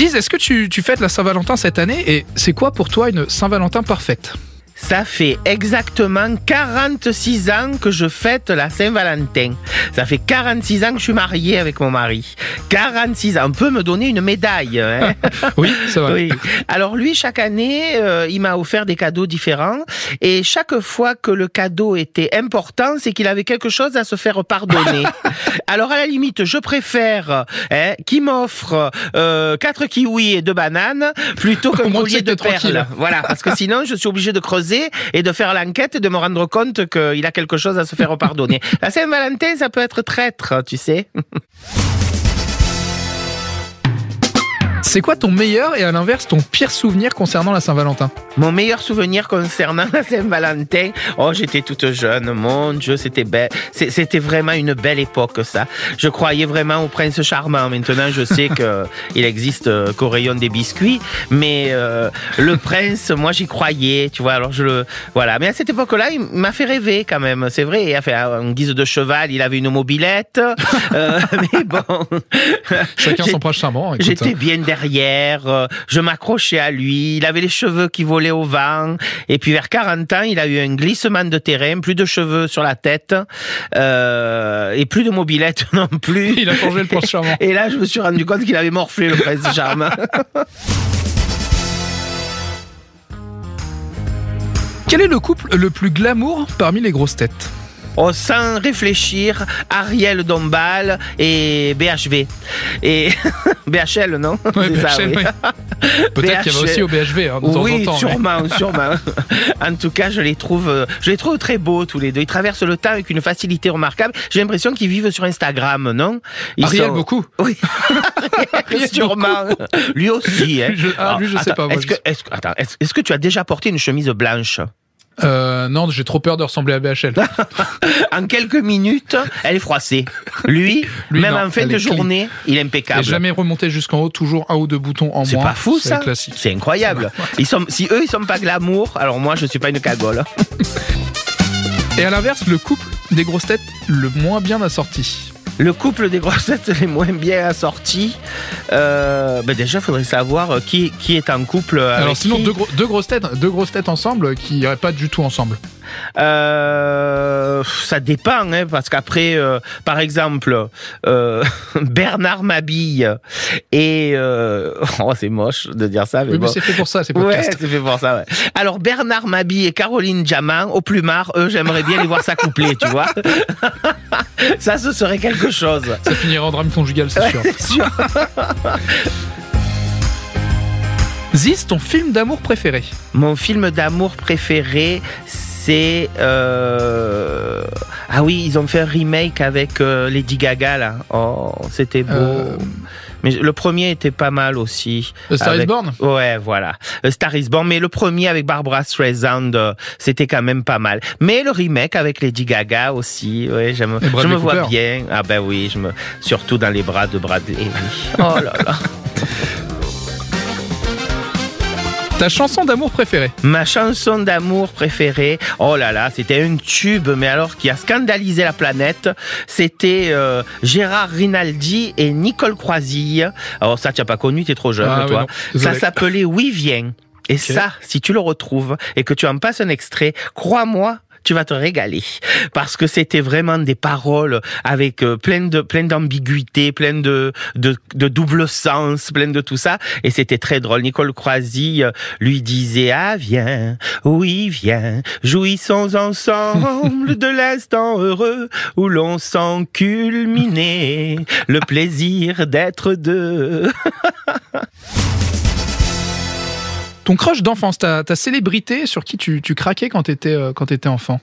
Ziz, est-ce que tu, tu fêtes la Saint-Valentin cette année et c'est quoi pour toi une Saint-Valentin parfaite? Ça fait exactement 46 ans que je fête la Saint-Valentin. Ça fait 46 ans que je suis marié avec mon mari. 46 ans. On peut me donner une médaille. Hein Oui, c'est vrai. oui. Alors lui, chaque année, euh, il m'a offert des cadeaux différents. Et chaque fois que le cadeau était important, c'est qu'il avait quelque chose à se faire pardonner. Alors à la limite, je préfère hein, qu'il m'offre euh, quatre kiwis et deux bananes plutôt qu'un collier de tranquille. perles. Voilà, parce que sinon, je suis obligé de creuser et de faire l'enquête et de me rendre compte qu'il a quelque chose à se faire pardonner. La Saint-Valentin, ça peut être traître, tu sais. C'est quoi ton meilleur et à l'inverse ton pire souvenir concernant la Saint-Valentin? Mon meilleur souvenir concernant la Saint-Valentin, oh j'étais toute jeune, mon Dieu, c'était belle. C'était vraiment une belle époque ça. Je croyais vraiment au prince charmant. Maintenant, je sais que il existe qu'au rayon des biscuits, mais euh, le prince, moi j'y croyais, tu vois. Alors je le, voilà. Mais à cette époque-là, il m'a fait rêver quand même. C'est vrai. Il a fait en guise de cheval, il avait une mobilette. Euh, mais bon, Chacun son proche charmant. J'étais bien derrière, euh, je m'accrochais à lui, il avait les cheveux qui volaient au vent, et puis vers 40 ans, il a eu un glissement de terrain, plus de cheveux sur la tête, euh, et plus de mobilette non plus. Il a changé le prince charmant. Et là, je me suis rendu compte qu'il avait morflé le prince charmant. Quel est le couple le plus glamour parmi les grosses têtes? Oh, sans réfléchir, Ariel Dombal et BHV. Et BHL, non Ouais, C'est ça, BHL, oui. Peut-être qu'il y va BH. aussi au BHV hein, de temps oui, en temps. mais- sûrement, sûrement. en tout cas, je les trouve, euh, je les trouve très beaux tous les deux. Ils traversent le temps avec une facilité remarquable. J'ai l'impression qu'ils vivent sur Instagram, non? Ils Ariel, sont- beaucoup. Oui, Ariel, sûrement. Lui aussi. Hein. Je- ah, lui, je sais pas, Est-ce que, est-ce que tu as déjà porté une chemise blanche? Euh, non, j'ai trop peur de ressembler à BHL. En quelques minutes, elle est froissée. Lui, Lui, même non, en fin de clean. journée, il est Et impeccable. jamais remonté jusqu'en haut, toujours un ou deux boutons en C'est moins. pas fou C'est ça classique. C'est incroyable. Ils sont, si eux ils sont pas glamour, alors moi je suis pas une cagole. Et à l'inverse, le couple des grosses têtes le moins bien assorti. Le couple des grossettes les moins bien assortis. Euh, ben déjà, faudrait savoir euh, qui, qui est en couple. Avec Alors sinon, qui. deux, gros- deux grosses têtes, deux grosses têtes ensemble qui iraient pas du tout ensemble. Euh, ça dépend, hein, parce qu'après, euh, par exemple, euh, Bernard Mabille et euh, oh, c'est moche de dire ça, mais Oui, mais bon. c'est fait pour ça, c'est Ouais, c'est fait pour ça, ouais. Alors, Bernard Mabille et Caroline Diamant, au plumard, eux, j'aimerais bien les voir s'accoupler, tu vois. ça, ce serait quelque chose. Ça finira en drame conjugal, c'est sûr. Sûr. Ziz, ton film d'amour préféré Mon film d'amour préféré, c'est... euh, Ah oui, ils ont fait un remake avec euh, Lady Gaga, là. Oh, c'était beau. Euh, Mais le premier était pas mal aussi. A Star is Born Ouais, voilà. Euh, Star is Born. Mais le premier avec Barbara Streisand, euh, c'était quand même pas mal. Mais le remake avec Lady Gaga aussi, ouais, j'aime, Et Bradley je me vois bien. Ah ben oui, je me, surtout dans les bras de Bradley. Oh là là. Ta chanson d'amour préférée Ma chanson d'amour préférée, oh là là, c'était un tube, mais alors qui a scandalisé la planète. C'était euh, Gérard Rinaldi et Nicole Croisille. Alors ça, tu n'as pas connu, tu es trop jeune, Ah toi. non, ça s'appelait Oui, viens. Et ça, si tu le retrouves et que tu en passes un extrait, crois-moi, tu vas te régaler parce que c'était vraiment des paroles avec euh, plein de plein d'ambiguïté, plein de, de double sens, plein de tout ça et c'était très drôle. Nicole Croisy euh, lui disait ah viens, oui viens, jouissons ensemble de l'instant heureux où l'on sent culminer le plaisir d'être deux. Ton crush d'enfance, ta, ta célébrité sur qui tu, tu craquais quand t'étais euh, t'étais enfant?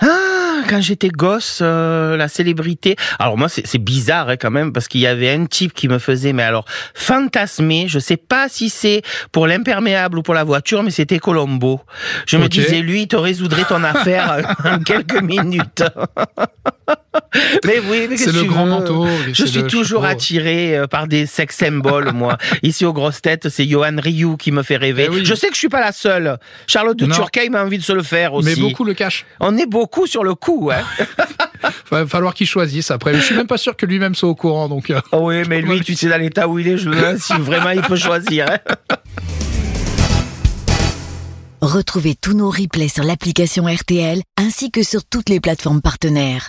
Ah, quand j'étais gosse, euh, la célébrité. Alors moi, c'est bizarre hein, quand même parce qu'il y avait un type qui me faisait, mais alors fantasmer. Je sais pas si c'est pour l'imperméable ou pour la voiture, mais c'était Colombo. Je me disais, lui, il te résoudrait ton affaire en quelques minutes. mais oui, mais C'est le grand manteau. Je suis le toujours chapeau. attiré euh, par des sex symboles, moi. Ici aux grosses têtes, c'est Johan Rioux qui me fait rêver. Eh oui. Je sais que je suis pas la seule. Charlotte de. Turckheim a envie de se le faire aussi. Mais beaucoup le cachent. On est beaucoup sur le coup, hein. Va falloir qu'il choisisse après. Je suis même pas sûr que lui-même soit au courant. Donc, euh. oh oui, mais lui, tu sais, dans l'état où il est, je me demande si vraiment il peut choisir. Hein. Retrouvez tous nos replays sur l'application RTL ainsi que sur toutes les plateformes partenaires.